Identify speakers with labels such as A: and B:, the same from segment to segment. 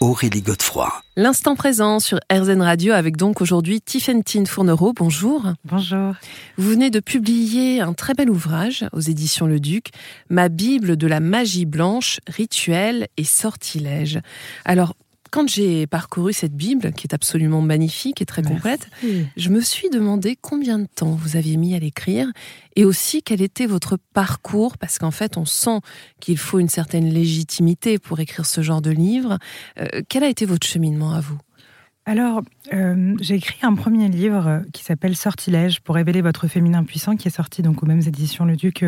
A: Aurélie Godefroy.
B: L'instant présent sur RZN Radio avec donc aujourd'hui Tiffany Fournereau. Bonjour.
C: Bonjour.
B: Vous venez de publier un très bel ouvrage aux éditions Le Duc, Ma Bible de la magie blanche, rituel et sortilège. Alors, quand j'ai parcouru cette Bible, qui est absolument magnifique et très complète, je me suis demandé combien de temps vous aviez mis à l'écrire et aussi quel était votre parcours, parce qu'en fait, on sent qu'il faut une certaine légitimité pour écrire ce genre de livre. Euh, quel a été votre cheminement à vous?
C: Alors, euh, j'ai écrit un premier livre euh, qui s'appelle Sortilège pour révéler votre féminin puissant, qui est sorti donc aux mêmes éditions Le Duc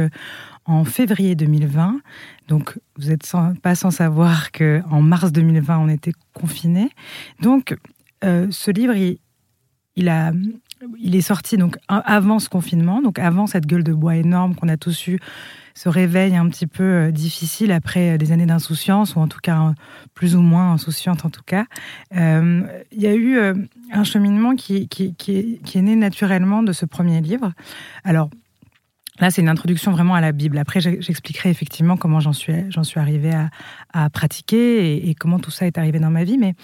C: en février 2020. Donc, vous n'êtes pas sans savoir que en mars 2020, on était confinés. Donc, ce livre, il, a, il est sorti donc avant ce confinement, donc avant cette gueule de bois énorme qu'on a tous eu se réveille un petit peu euh, difficile après euh, des années d'insouciance, ou en tout cas plus ou moins insouciante en tout cas. Euh, il y a eu un cheminement qui, qui, est, né naturellement de ce premier livre. Alors, Là, c'est une introduction vraiment à la Bible. Après, j'expliquerai effectivement comment j'en suis, suis arrivée à, pratiquer et, comment tout ça est arrivé dans ma vie. Mais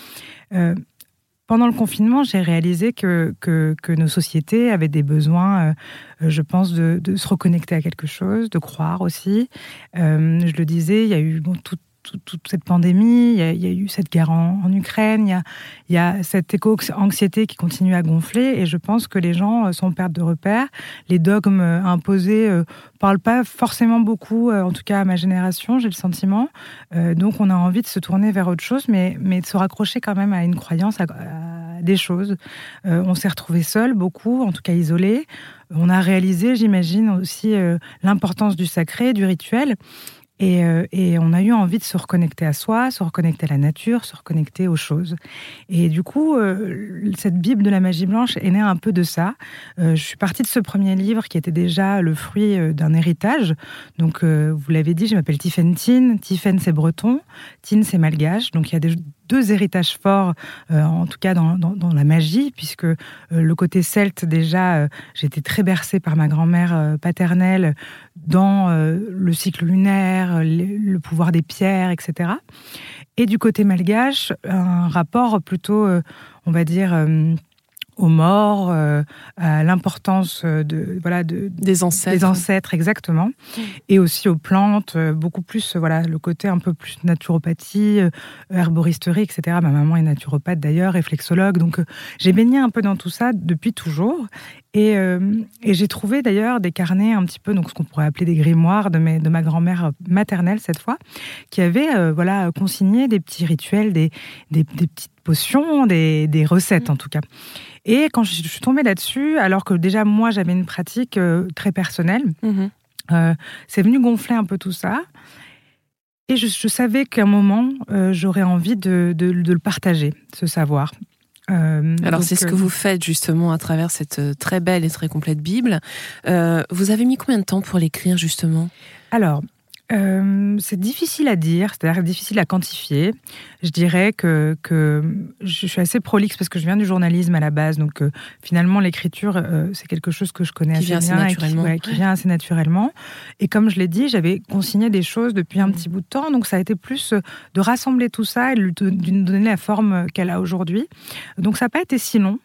C: pendant le confinement, j'ai réalisé que, que, nos sociétés avaient des besoins, euh, je pense, de, se reconnecter à quelque chose, de croire aussi. Euh, je le disais, il y a eu bon, tout, toute cette pandémie, il y, a, eu cette guerre en, Ukraine, il y, a, cette éco-anxiété qui continue à gonfler et je pense que les gens euh, sont en perte de repères. Les dogmes imposés ne parlent pas forcément beaucoup, en tout cas à ma génération, j'ai le sentiment. donc on a envie de se tourner vers autre chose, mais, mais de se raccrocher quand même à une croyance, des choses. on s'est retrouvés seuls, beaucoup, en tout cas isolés. On a réalisé, j'imagine, aussi l'importance du sacré, du rituel. Euh, et, on a eu envie de se reconnecter à soi, se reconnecter à la nature, se reconnecter aux choses. Et du coup, euh, cette Bible de la magie blanche est née un peu de ça. Euh, je suis partie de ce premier livre qui était déjà le fruit d'un héritage. Donc, vous l'avez dit, je m'appelle Tiffen Tin. Tiffen, c'est breton. Tin, c'est malgache. Donc, il y a des, deux héritages forts, euh, en tout cas dans, la magie, puisque euh, le côté celte, déjà, euh, j'étais très bercée par ma grand-mère paternelle dans le cycle lunaire, le, pouvoir des pierres, etc. Et du côté malgache, un rapport plutôt, on va dire, aux morts, euh, à l'importance euh, de voilà de
B: des ancêtres,
C: des ancêtres exactement, et aussi aux plantes, euh, beaucoup plus voilà le côté un peu plus naturopathie, herboristerie, etc. Ma maman est naturopathe d'ailleurs, réflexologue, donc j'ai baigné un peu dans tout ça depuis toujours, et, et j'ai trouvé d'ailleurs des carnets un petit peu donc ce qu'on pourrait appeler des grimoires de, mes, de ma grand-mère maternelle cette fois, qui avait voilà consigné des petits rituels, des, des, des petites potions, des, des recettes en tout cas. Et quand je suis tombée là-dessus, alors que déjà moi j'avais une pratique euh, très personnelle, mhm. euh, c'est venu gonfler un peu tout ça. Et je, savais qu'à un moment, euh, j'aurais envie de, de, le partager, ce savoir.
B: Alors c'est ce que vous faites justement à travers cette très belle et très complète Bible. vous avez mis combien de temps pour l'écrire justement?
C: Alors, euh, c'est difficile à dire, c'est-à-dire difficile à quantifier. Je dirais que, que, je suis assez prolixe parce que je viens du journalisme à la base, donc euh, finalement l'écriture euh, c'est quelque chose que je connais
B: qui
C: assez
B: bien.
C: Et qui, vient assez naturellement. Et comme je l'ai dit, j'avais consigné des choses depuis un mm. petit bout de temps, donc ça a été plus de rassembler tout ça et de lui donner la forme qu'elle a aujourd'hui. Donc ça n'a pas été si long.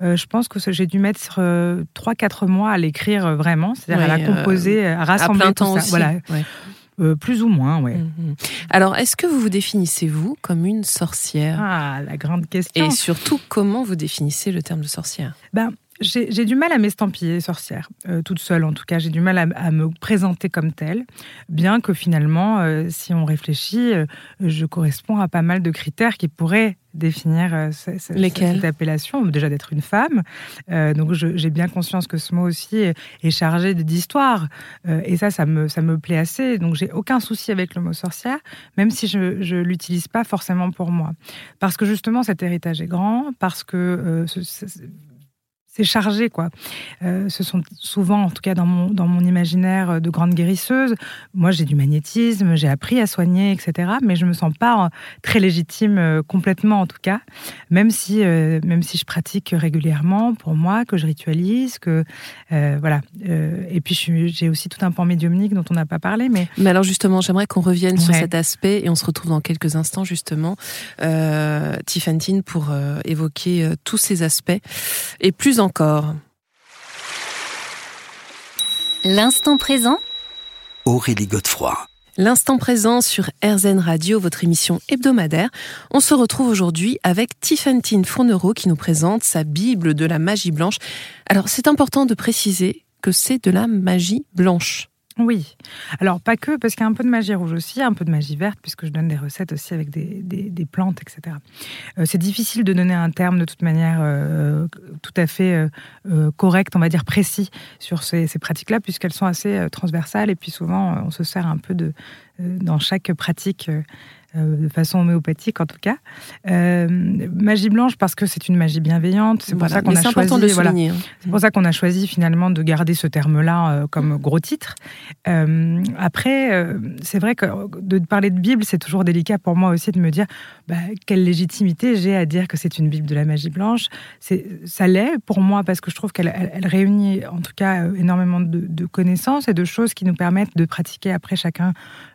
C: je pense que j'ai dû mettre 3-4 mois à l'écrire vraiment, c'est-à-dire à la composer, à rassembler tout ça. Voilà. Euh, plus ou moins, oui. Mhm.
B: Alors, est-ce que vous vous définissez, vous, comme une sorcière?
C: Ah, la grande question.
B: Et surtout, comment vous définissez le terme de sorcière?
C: Ben, j'ai du mal à m'estampiller sorcière, euh, toute seule en tout cas. J'ai du mal à, me présenter comme telle, bien que finalement, euh, si on réfléchit, euh, je corresponds à pas mal de critères qui pourraient définir cette, cette appellation. Déjà d'être une femme. donc j'ai bien conscience que ce mot aussi est, chargé d'histoire. et ça, ça me, ça me plaît assez. Donc j'ai aucun souci avec le mot sorcière, même si je ne l'utilise pas forcément pour moi. Parce que justement, cet héritage est grand, parce que c'est chargé, quoi. Euh, ce sont souvent, en tout cas dans mon, dans mon imaginaire, euh, de grandes guérisseuses. Moi, j'ai du magnétisme, j'ai appris à soigner, etc. Mais je me sens pas euh, très légitime complètement, en tout cas. Même si, même si je pratique régulièrement, pour moi, que je ritualise, que voilà. et puis, j'ai aussi tout un pan médiumnique dont on n'a pas parlé, mais.
B: Mais alors justement, j'aimerais qu'on revienne sur cet aspect et on se retrouve dans quelques instants justement, Tiffany, pour évoquer tous ces aspects et plus en encore.
D: L'instant présent
A: Aurélie Godefroy.
B: L'instant présent sur RZN Radio, votre émission hebdomadaire. On se retrouve aujourd'hui avec Tiffany Fournereau qui nous présente sa Bible de la magie blanche. Alors c'est important de préciser que c'est de la magie blanche.
C: Oui. Alors, pas que, parce qu'il y a un peu de magie rouge aussi, un peu de magie verte, puisque je donne des recettes aussi avec des, des, plantes, etc. Euh, c'est difficile de donner un terme de toute manière euh, tout à fait euh, correct, on va dire précis, sur ces, ces pratiques-là, puisqu'elles sont assez transversales, et puis souvent, on se sert un peu de, dans chaque pratique euh, de façon homéopathique en tout cas. Euh, magie blanche parce que c'est une magie bienveillante. C'est pour ça qu'on a choisi. Voilà, hein. c'est pour ça qu'on a choisi finalement de garder ce terme-là euh, comme gros titre. après, c'est vrai que de parler de Bible, c'est toujours délicat pour moi aussi de me dire bah, quelle légitimité j'ai à dire que c'est une Bible de la magie blanche. C'est, ça l'est pour moi parce que je trouve qu'elle elle, réunit en tout cas énormément de, de connaissances et de choses qui nous permettent de pratiquer après chacun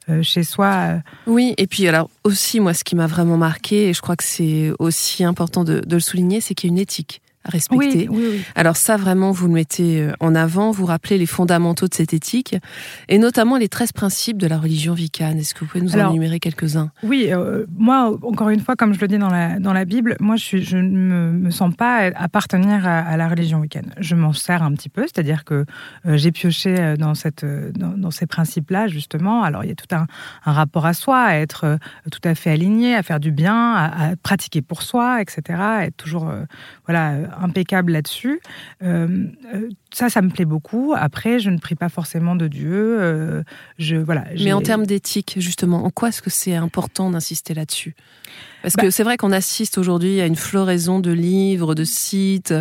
C: euh, chez soi. Euh.
B: Oui, et puis alors aussi, moi, ce qui m'a vraiment marqué, et je crois que c'est aussi important de, de le souligner, c'est qu'il y a une éthique respecter. Alors ça, vraiment, vous le mettez euh, en avant, vous rappelez les fondamentaux de cette éthique, et notamment les 13 principes de la religion vicane. Est-ce que vous pouvez nous en énumérer quelques-uns?
C: Oui, euh, moi, encore une fois, comme je le dis dans la, dans la Bible, moi, je, suis, je ne me, sens pas appartenir à, la religion vicane. Je m'en sers un petit peu, c'est-à-dire que euh, j'ai pioché dans, cette, dans, ces principes-là, justement. Alors, il y a tout un, un, rapport à soi, à être tout à fait aligné, à faire du bien, à, à pratiquer pour soi, etc., à être toujours voilà, impeccable là-dessus. Euh, euh, ça, ça me plaît beaucoup. Après, je ne prie pas forcément de Dieu. Euh, je, voilà,
B: Mais en termes d'éthique, justement, en quoi est-ce que c'est important d'insister là-dessus? Parce que bah c'est vrai qu'on assiste aujourd'hui à une floraison de livres, de sites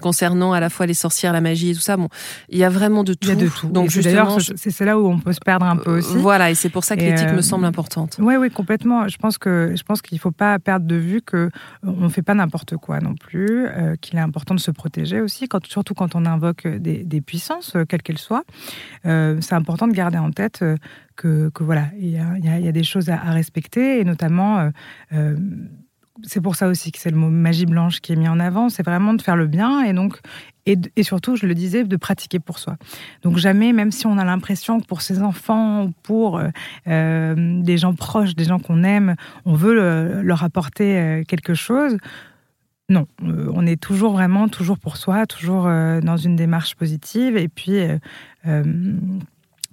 B: concernant à la fois les sorcières, la magie et tout ça. Bon, il y a vraiment de tout.
C: Il y a de tout. Donc d'ailleurs, c'est là où on peut se perdre un peu aussi.
B: Voilà, et c'est pour ça que l'éthique me semble importante.
C: Oui, oui, complètement. Je pense que je pense qu'il faut pas perdre de vue que euh, on fait pas n'importe quoi non plus, euh, qu'il est important de se protéger aussi, quand, surtout quand on invoque des, des puissances, euh, quelles qu'elles soient. c'est important de garder en tête que, que voilà, il y, y, y a, des choses à, à respecter et notamment c'est pour ça aussi que c'est le mot magie blanche qui est mis en avant, c'est vraiment de faire le bien et donc et, surtout, je le disais, de pratiquer pour soi. Donc jamais, même si on a l'impression que pour ses enfants ou pour euh, euh, des gens proches, des gens qu'on aime, on veut leur apporter euh, quelque chose, non, on est toujours vraiment toujours pour soi, toujours dans une démarche positive et puis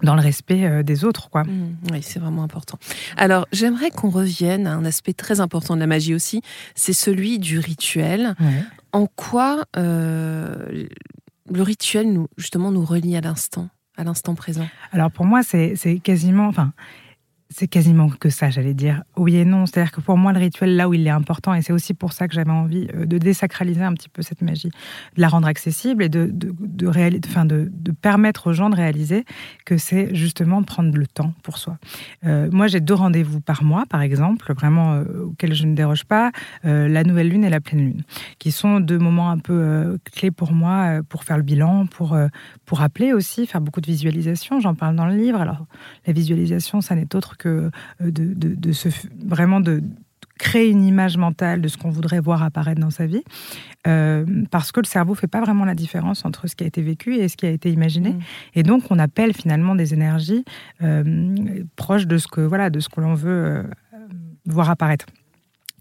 C: dans le respect euh, des autres, quoi. Mmh,
B: oui, c'est vraiment important. Alors, j'aimerais qu'on revienne à un aspect très important de la magie aussi, c'est celui du rituel. En quoi euh, le rituel, nous, justement, nous relie à l'instant, à l'instant présent?
C: Alors, pour moi, c'est quasiment, enfin, c'est quasiment que ça, j'allais dire. Oui et non. C'est-à-dire que pour moi, le rituel, là où il est important, et c'est aussi pour ça que j'avais envie euh, de désacraliser un petit peu cette magie, de la rendre accessible et de, de, de, enfin de, de permettre aux gens de réaliser que c'est justement prendre le temps pour soi. Euh, moi, j'ai deux rendez-vous par mois, par exemple, vraiment euh, auxquels je ne déroge pas, la nouvelle lune et la pleine lune, qui sont deux moments un peu clés pour moi, pour faire le bilan, pour, pour appeler aussi, faire beaucoup de visualisation. J'en parle dans le livre. Alors, la visualisation, ça n'est autre que euh, de, de, se, vraiment de créer une image mentale de ce qu'on voudrait voir apparaître dans sa vie, euh, parce que le cerveau fait pas vraiment la différence entre ce qui a été vécu et ce qui a été imaginé, mm. et donc on appelle finalement des énergies euh, proches de ce que voilà de ce que l'on veut voir apparaître.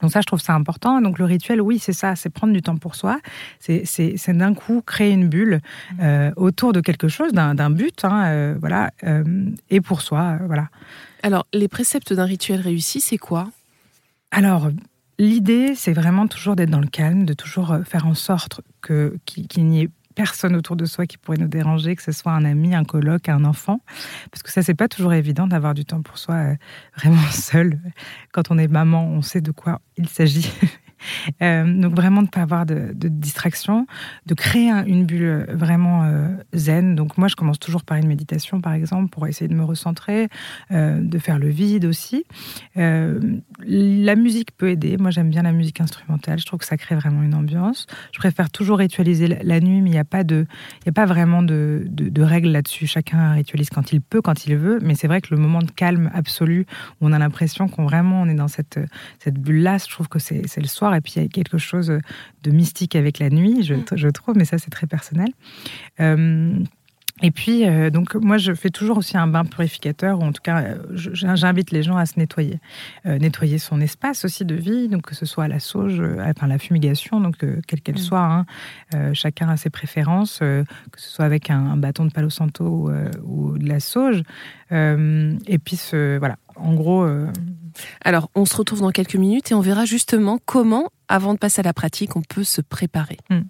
C: Donc ça, je trouve ça important. Donc le rituel, oui, c'est ça, c'est prendre du temps pour soi. C'est d'un coup créer une bulle mmh. euh, autour de quelque chose, d'un but, hein, euh, voilà, euh, et pour soi, voilà.
B: Alors, les préceptes d'un rituel réussi, c'est quoi?
C: Alors, l'idée, c'est vraiment toujours d'être dans le calme, de toujours faire en sorte qu'il n'y ait personne autour de soi qui pourrait nous déranger, que ce soit un ami, un coloc, un enfant, parce que ça c'est pas toujours évident d'avoir du temps pour soi vraiment seul. Quand on est maman, on sait de quoi il s'agit euh, donc vraiment de ne pas avoir de, distraction, de créer une bulle vraiment euh, zen. Donc moi, je commence toujours par une méditation, par exemple, pour essayer de me recentrer, euh, de faire le vide aussi. la musique peut aider. Moi, j'aime bien la musique instrumentale. Je trouve que ça crée vraiment une ambiance. Je préfère toujours ritualiser la, nuit, mais il n'y a pas de, il a pas vraiment de, de, règles là-dessus. Chacun ritualise quand il peut, quand il veut. Mais c'est vrai que le moment de calme absolu, où on a l'impression qu'on vraiment on est dans cette cette bulle-là, je trouve que c'est le soir et puis il y a quelque chose de mystique avec la nuit, je, mm. trouve, mais ça c'est très personnel. Euh, et puis, euh, donc, moi, je fais toujours aussi un bain purificateur, ou en tout cas, euh, j'invite les gens à se nettoyer. nettoyer son espace aussi de vie, donc que ce soit la sauge, enfin la fumigation, donc quelle qu'elle mm. soit, hein, chacun a ses préférences, que ce soit avec un, bâton de Palo Santo ou, de la sauge. et puis, ce, voilà, en gros.
B: Alors, on se retrouve dans quelques minutes et on verra justement comment, avant de passer à la pratique, on peut se préparer. Mm.